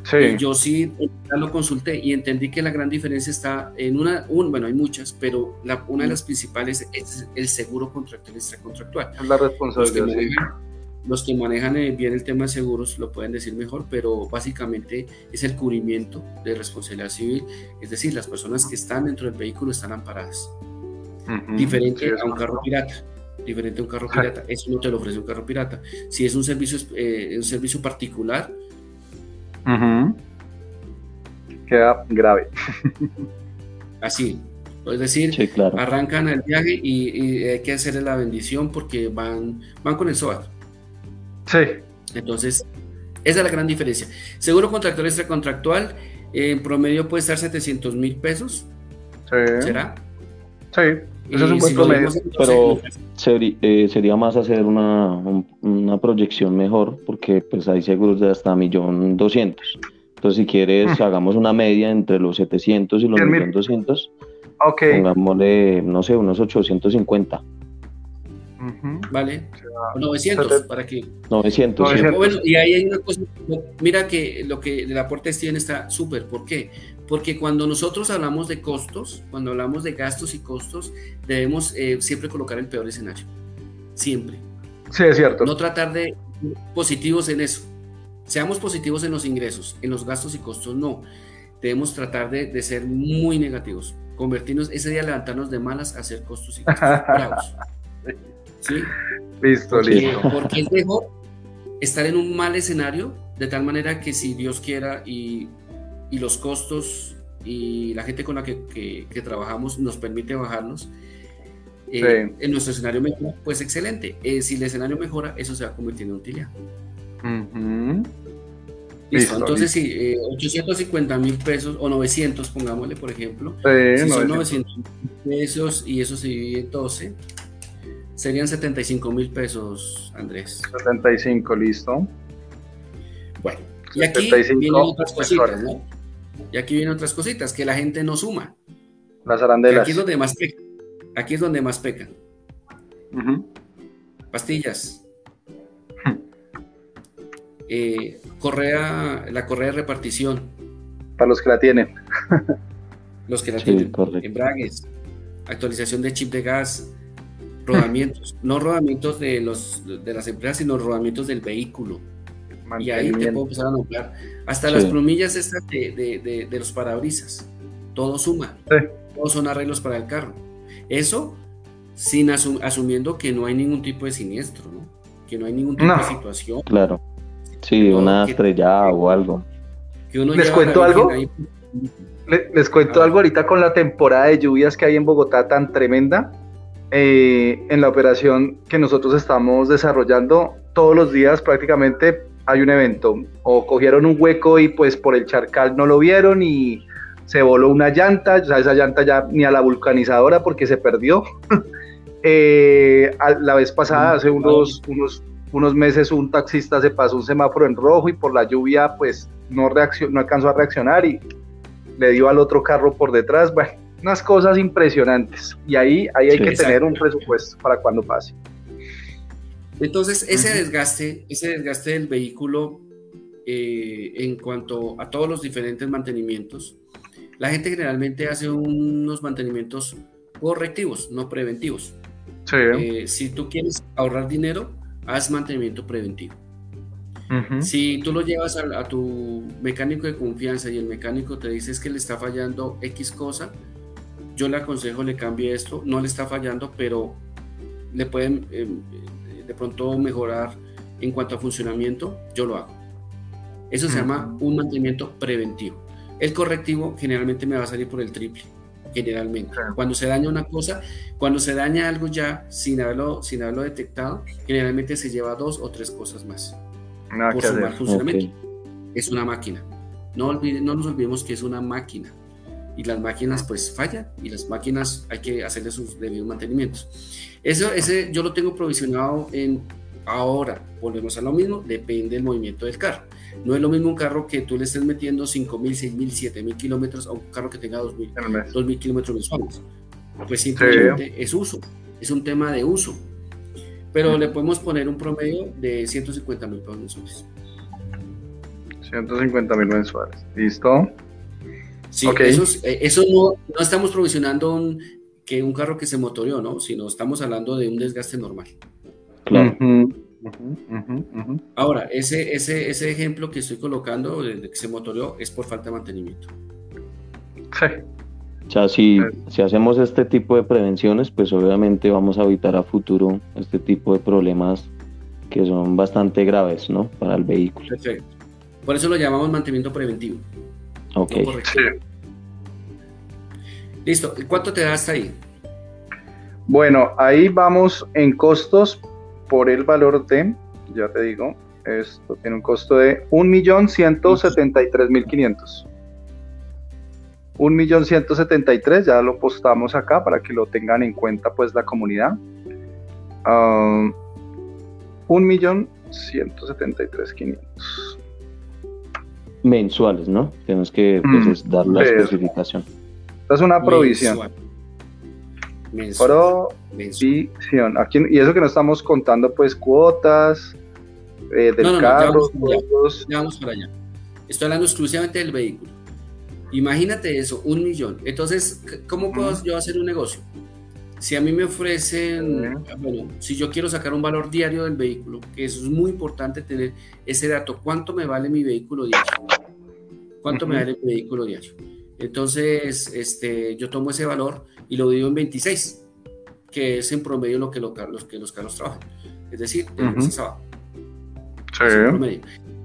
Sí. Yo sí lo consulté y entendí que la gran diferencia está en una, un, bueno, hay muchas, pero la, una de las principales es el seguro contractual y extracontractual. Es la responsabilidad los que manejan eh, bien el tema de seguros lo pueden decir mejor, pero básicamente es el cubrimiento de responsabilidad civil, es decir, las personas que están dentro del vehículo están amparadas. diferente a un carro pirata, diferente a un carro pirata, eso no te lo ofrece un carro pirata. Si es un servicio, eh, un servicio particular, queda grave. así, es decir, arrancan el viaje y, hay que hacerle la bendición porque van, van con el SOAT. Sí. Entonces, esa es la gran diferencia. Seguro contractual extracontractual, en promedio puede estar 700 mil pesos. Sí. ¿Será? Sí, eso es un buen promedio. Pero eh, sería, más hacer una, una, proyección mejor, porque pues hay seguros de hasta 1.200.000. Entonces, si quieres, mm. hagamos una media entre los 700 y los 1.200.000. Ok. Pongámosle, no sé, unos 850. ¿Vale? 900 para que... 900. Bueno, y ahí hay una cosa, mira que lo que el aporte tiene está súper, ¿por qué? Porque cuando nosotros hablamos de costos, cuando hablamos de gastos y costos, debemos eh, siempre colocar el peor escenario, siempre. Sí, es cierto. No tratar de positivos en eso. Seamos positivos en los ingresos, en los gastos y costos no. Debemos tratar de, de ser muy negativos, convertirnos, ese día levantarnos de malas a hacer costos y costos. Bravos. ¿Sí? Listo, listo. Porque es mejor estar en un mal escenario, de tal manera que si Dios quiera y, y los costos y la gente con la que, que, trabajamos nos permite bajarnos, eh, en nuestro escenario mejora, pues excelente. Eh, si el escenario mejora, eso se va a convertir en utilidad. Listo, entonces sí, 850 eh, mil pesos o 900, pongámosle por ejemplo. si son 900 pesos y eso se divide en 12, Serían 75 mil pesos, Andrés. 75, listo. Bueno, y aquí vienen otras cositas, ¿no? Y aquí vienen otras cositas que la gente no suma. Las arandelas. Aquí es donde más pecan. Aquí es donde más pecan. Pastillas. Eh, correa, la correa de repartición. Para los que la tienen. los que la tienen. Embragues. Actualización de chip de gas rodamientos, no rodamientos de, los, de las empresas, sino rodamientos del vehículo. Y ahí te puedo empezar a nombrar. Hasta las plumillas estas de, de, los parabrisas. Todo suma. Todos son arreglos para el carro. Eso sin asumiendo que no hay ningún tipo de siniestro, ¿no? Que no hay ningún tipo de situación. Claro. Sí, una estrellada o algo. ¿Les cuento algo? Les, cuento algo ahorita con la temporada de lluvias que hay en Bogotá tan tremenda. Eh, en la operación que nosotros estamos desarrollando, todos los días prácticamente hay un evento. O cogieron un hueco y pues por el charcal no lo vieron y se voló una llanta, o sea, esa llanta ya ni a la vulcanizadora porque se perdió. Eh, la vez pasada, hace unos, unos, unos meses, un taxista se pasó un semáforo en rojo y por la lluvia pues no, no alcanzó a reaccionar y le dio al otro carro por detrás. Bueno, unas cosas impresionantes. Y ahí, ahí hay que tener un presupuesto para cuando pase. Entonces, ese desgaste, ese desgaste del vehículo eh, en cuanto a todos los diferentes mantenimientos, la gente generalmente hace unos mantenimientos correctivos, no preventivos. Eh, si tú quieres ahorrar dinero, haz mantenimiento preventivo. Si tú lo llevas a, a, tu mecánico de confianza y el mecánico te dice que le está fallando X cosa, yo le aconsejo le cambie esto, no le está fallando, pero le pueden eh, de pronto mejorar en cuanto a funcionamiento, yo lo hago. Eso se llama un mantenimiento preventivo. El correctivo generalmente me va a salir por el triple, generalmente. Cuando se daña una cosa, cuando se daña algo ya sin haberlo, sin haberlo detectado, generalmente se lleva dos o tres cosas más. por su mal funcionamiento. Es una máquina. No, no nos olvidemos que es una máquina. Y las máquinas pues fallan y las máquinas hay que hacerle sus debidos mantenimientos. Eso, ese yo lo tengo provisionado en ahora, volvemos a lo mismo, depende del movimiento del carro. No es lo mismo un carro que tú le estés metiendo 5.000, 6.000, 7.000 kilómetros a un carro que tenga 2.000 kilómetros mensuales. Pues simplemente es uso, es un tema de uso. Pero le podemos poner un promedio de 150 mil pesos mensuales. 150 mil mensuales, ¿listo? Sí, eh, eso, no, no, estamos provisionando un, que un carro que se motoreó, ¿no? Sino estamos hablando de un desgaste normal. Claro. Ahora, ese, ese, ese ejemplo que estoy colocando de que se motoreó es por falta de mantenimiento. Sí. O sea, si, si hacemos este tipo de prevenciones, pues obviamente vamos a evitar a futuro este tipo de problemas que son bastante graves, ¿no? Para el vehículo. Perfecto. Por eso lo llamamos mantenimiento preventivo. Ok. Listo. ¿Cuánto te da hasta ahí? Bueno, ahí vamos en costos por el valor de, ya te digo, esto tiene un costo de 1.173.500. 1.173, ya lo postamos acá para que lo tengan en cuenta pues la comunidad. Uh, 1.173.500. Mensuales, ¿no? Tenemos que pues, dar la especificación. Esta es una provisión. Provisión. Aquí, y eso que no estamos contando pues cuotas eh, del carro. vamos para allá. Estoy hablando exclusivamente del vehículo. Imagínate eso, un millón. Entonces, ¿cómo puedo yo hacer un negocio? Si a mí me ofrecen, bueno, si yo quiero sacar un valor diario del vehículo, que eso es muy importante tener ese dato, ¿cuánto me vale mi vehículo diario? ¿Cuánto me vale mi vehículo diario? Entonces, este, yo tomo ese valor y lo divido en 26, que es en promedio lo que, los, que los carros trabajan. Es decir, de uh Sí.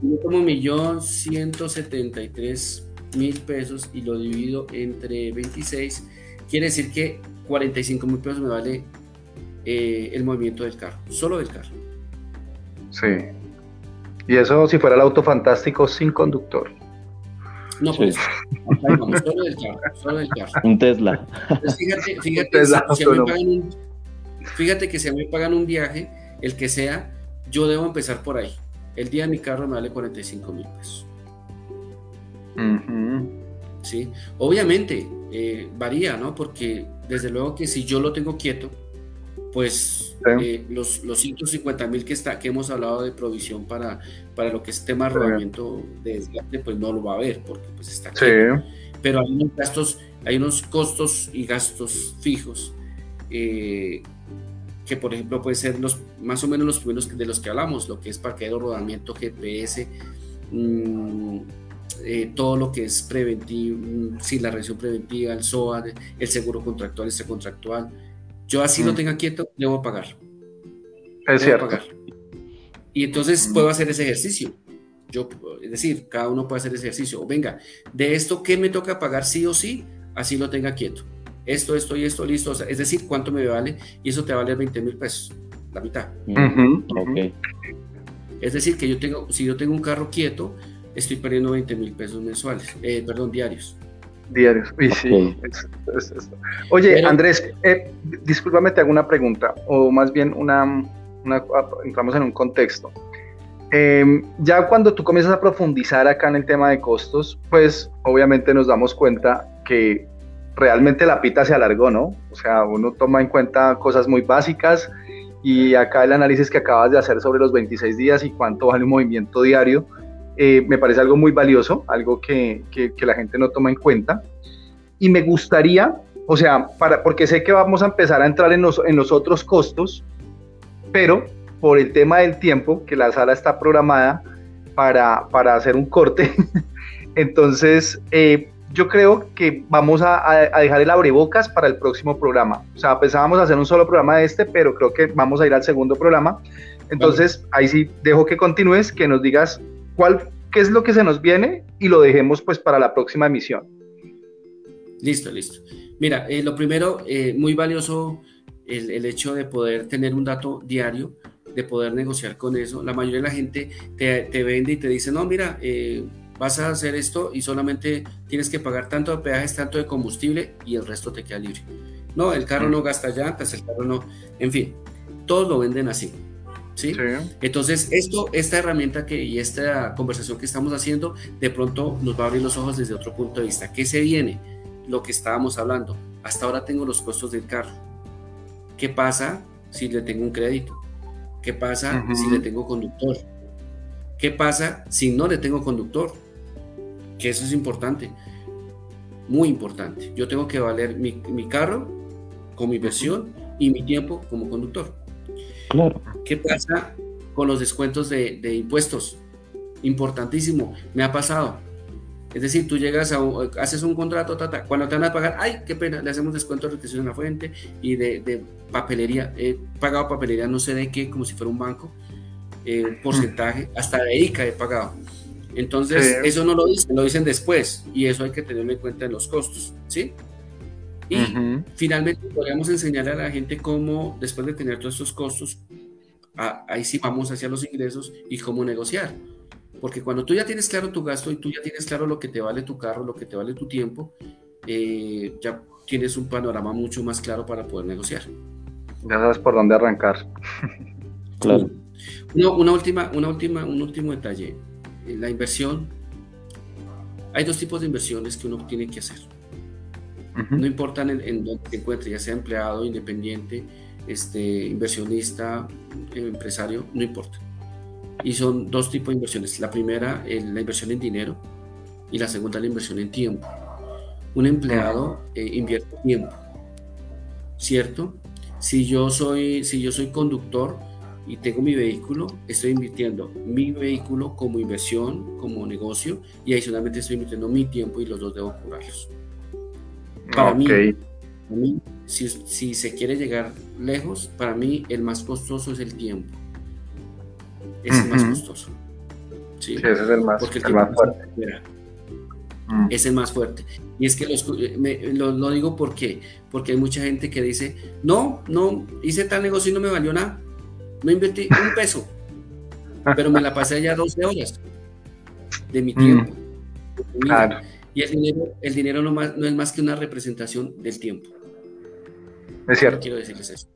Yo tomo 1.173.000 mil pesos y lo divido entre 26, quiere decir que 45 mil pesos me vale eh, el movimiento del carro, solo del carro. Sí. Y eso si fuera el auto fantástico sin conductor. No, pues, solo del carro, solo del carro. Un Tesla. Pues fíjate, fíjate, si, me pagan un, fíjate que si a mí me pagan un viaje, el que sea, yo debo empezar por ahí. El día de mi carro me vale 45 mil pesos. ¿Sí? Obviamente eh, varía, ¿no? Porque desde luego que si yo lo tengo quieto, pues eh, los, los 150 mil que, está, que hemos hablado de provisión para, para lo que es tema de rodamiento de desgaste, pues no lo va a haber porque pues está quieto. Pero hay unos gastos, hay unos costos y gastos fijos eh, que por ejemplo pueden ser los más o menos los primeros de los que hablamos, lo que es parqueo, rodamiento, GPS, mmm, eh, todo lo que es preventivo, mm, si la revisión preventiva, el SOA, el seguro contractual, este contractual. Yo así lo mm. tenga quieto, debo pagar. Es cierto. Y entonces mm. puedo hacer ese ejercicio. Yo, es decir, cada uno puede hacer ese ejercicio. O venga, de esto, ¿qué me toca pagar sí o sí? Así lo tenga quieto. Esto, esto y esto, listo. es decir, ¿cuánto me vale? Y eso te vale 20 mil pesos, la mitad. Es decir, que yo tengo, si yo tengo un carro quieto, estoy perdiendo 20 mil pesos mensuales, eh, perdón, diarios. Diarios, y sí. Oye, Andrés, eh, discúlpame, te hago una pregunta, o más bien una, ah, entramos en un contexto. Em, ya cuando tú comienzas a profundizar acá en el tema de costos, pues obviamente nos damos cuenta que realmente la pita se alargó, ¿no? O sea, uno toma en cuenta cosas muy básicas y acá el análisis que acabas de hacer sobre los 26 días y cuánto vale un movimiento diario, eh, me parece algo muy valioso, algo que, que, la gente no toma en cuenta. Y me gustaría, o sea, para, porque sé que vamos a empezar a entrar en los, en los otros costos, pero por el tema del tiempo, que la sala está programada para, para hacer un corte, entonces eh, yo creo que vamos a, a, dejar el abrebocas para el próximo programa. O sea, pensábamos hacer un solo programa de este, pero creo que vamos a ir al segundo programa. Entonces, ahí sí dejo que continúes, que nos digas cuál, qué es lo que se nos viene y lo dejemos pues para la próxima emisión. Listo, listo. Mira, eh, lo primero, eh, muy valioso el, el, hecho de poder tener un dato diario, de poder negociar con eso. La mayoría de la gente te, te vende y te dice, no, mira, eh, vas a hacer esto y solamente tienes que pagar tanto de peajes, tanto de combustible y el resto te queda libre. No, el carro no gasta llantas, el carro no, en fin, todos lo venden así. ¿Sí? Entonces, esto, esta herramienta que, y esta conversación que estamos haciendo, de pronto nos va a abrir los ojos desde otro punto de vista. ¿Qué se viene? Lo que estábamos hablando. Hasta ahora tengo los costos del carro. ¿Qué pasa si le tengo un crédito? ¿Qué pasa si le tengo conductor? ¿Qué pasa si no le tengo conductor? Que eso es importante, muy importante. Yo tengo que valer mi, carro como inversión y mi tiempo como conductor. Claro. ¿Qué pasa con los descuentos de, impuestos? Importantísimo, me ha pasado. Es decir, tú llegas a, haces un contrato, cuando te van a pagar, ay, qué pena, le hacemos descuento de retención en la fuente y de, papelería. He pagado papelería no sé de qué, como si fuera un banco, eh, porcentaje, hasta de ICA he pagado. Entonces, eso no lo dicen, lo dicen después y eso hay que tenerlo en cuenta en los costos, ¿sí? Y finalmente podríamos enseñar a la gente cómo, después de tener todos estos costos, ahí sí vamos hacia los ingresos y cómo negociar. Porque cuando tú ya tienes claro tu gasto y tú ya tienes claro lo que te vale tu carro, lo que te vale tu tiempo, eh, ya tienes un panorama mucho más claro para poder negociar. Ya sabes por dónde arrancar. claro. Una, última, una última, un último detalle. Eh, la inversión. Hay dos tipos de inversiones que uno tiene que hacer. No importa en, en, dónde se encuentre, ya sea empleado, independiente, este, inversionista, empresario, no importa. Y son dos tipos de inversiones. La primera, la inversión en dinero y la segunda, la inversión en tiempo. Un empleado eh, invierte tiempo, ¿cierto? Si yo soy, si yo soy conductor, y tengo mi vehículo, estoy invirtiendo mi vehículo como inversión, como negocio y adicionalmente estoy invirtiendo mi tiempo y los dos debo curarlos. Para mí, si, si, se quiere llegar lejos, para mí el más costoso es el tiempo. Es el más costoso. Sí, ese es el más, el más fuerte. Mm. Es el más fuerte. Y es que lo, lo, digo porque, porque hay mucha gente que dice, no, no, hice tal negocio y no me valió nada. No invertí un peso, pero me la pasé allá 12 horas de mi tiempo. Claro. Y el dinero, el dinero no, más, no es más que una representación del tiempo. Es cierto. Quiero decirles eso.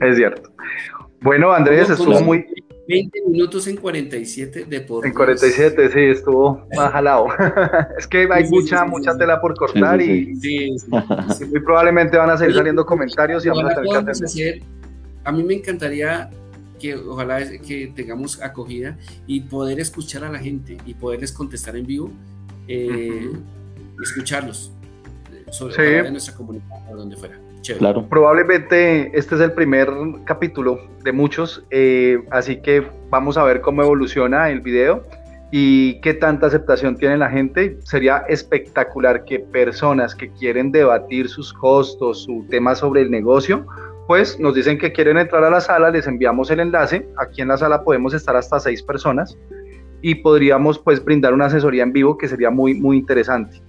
Es cierto. Bueno, Andrés, estuvo muy... 20 minutos en 47 de por En 47, sí, estuvo más jalado. es que hay mucha, mucha tela por cortar y, muy probablemente van a seguir saliendo comentarios y vamos a tener que atender. a mí me encantaría que ojalá que tengamos acogida y poder escuchar a la gente y poderles contestar en vivo, eh, escucharlos, sobre en nuestra comunidad o donde fuera. Claro. Probablemente este es el primer capítulo de muchos, eh, así que vamos a ver cómo evoluciona el video y qué tanta aceptación tiene la gente. Sería espectacular que personas que quieren debatir sus costos, su tema sobre el negocio, pues nos dicen que quieren entrar a la sala, les enviamos el enlace. Aquí en la sala podemos estar hasta seis personas y podríamos pues brindar una asesoría en vivo que sería muy, muy interesante,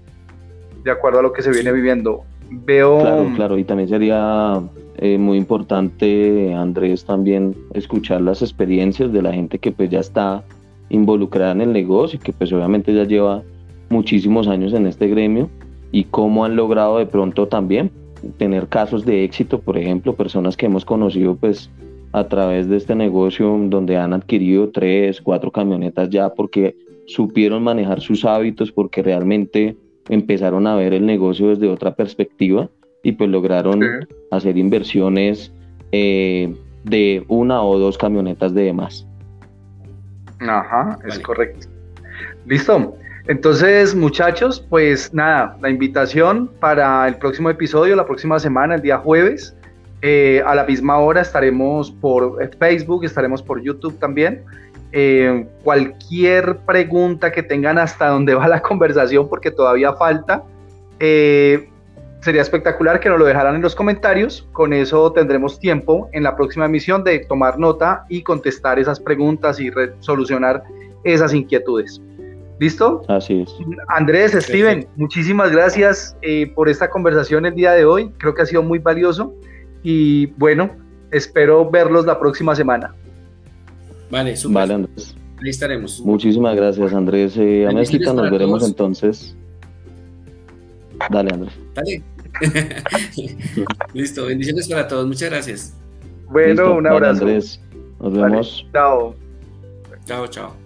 de acuerdo a lo que se viene viviendo. Veo... Claro, claro, y también sería eh, muy importante, Andrés, también escuchar las experiencias de la gente que pues ya está involucrada en el negocio que pues obviamente ya lleva muchísimos años en este gremio y cómo han logrado de pronto también tener casos de éxito, por ejemplo, personas que hemos conocido pues a través de este negocio donde han adquirido tres, cuatro camionetas ya porque supieron manejar sus hábitos, porque realmente empezaron a ver el negocio desde otra perspectiva y pues lograron hacer inversiones eh, de una o dos camionetas de más. Ajá, es correcto. Listo. Entonces, muchachos, pues nada, la invitación para el próximo episodio, la próxima semana, el día jueves, eh, a la misma hora estaremos por Facebook, estaremos por YouTube también. Eh, cualquier pregunta que tengan hasta donde va la conversación, porque todavía falta, eh, sería espectacular que nos lo dejaran en los comentarios. Con eso tendremos tiempo en la próxima emisión de tomar nota y contestar esas preguntas y solucionar esas inquietudes. ¿Listo? Así es. Andrés, Steven, muchísimas gracias eh, por esta conversación el día de hoy. Creo que ha sido muy valioso. Y bueno, espero verlos la próxima semana. Vale, super. Vale, Andrés. Ahí estaremos. Muchísimas gracias, Andrés. Eh, a México nos veremos entonces. Dale, Andrés. Dale. Listo, bendiciones para todos. Muchas gracias. Bueno, Listo, un abrazo. Andrés. Nos vemos. Chao. Chao, chao.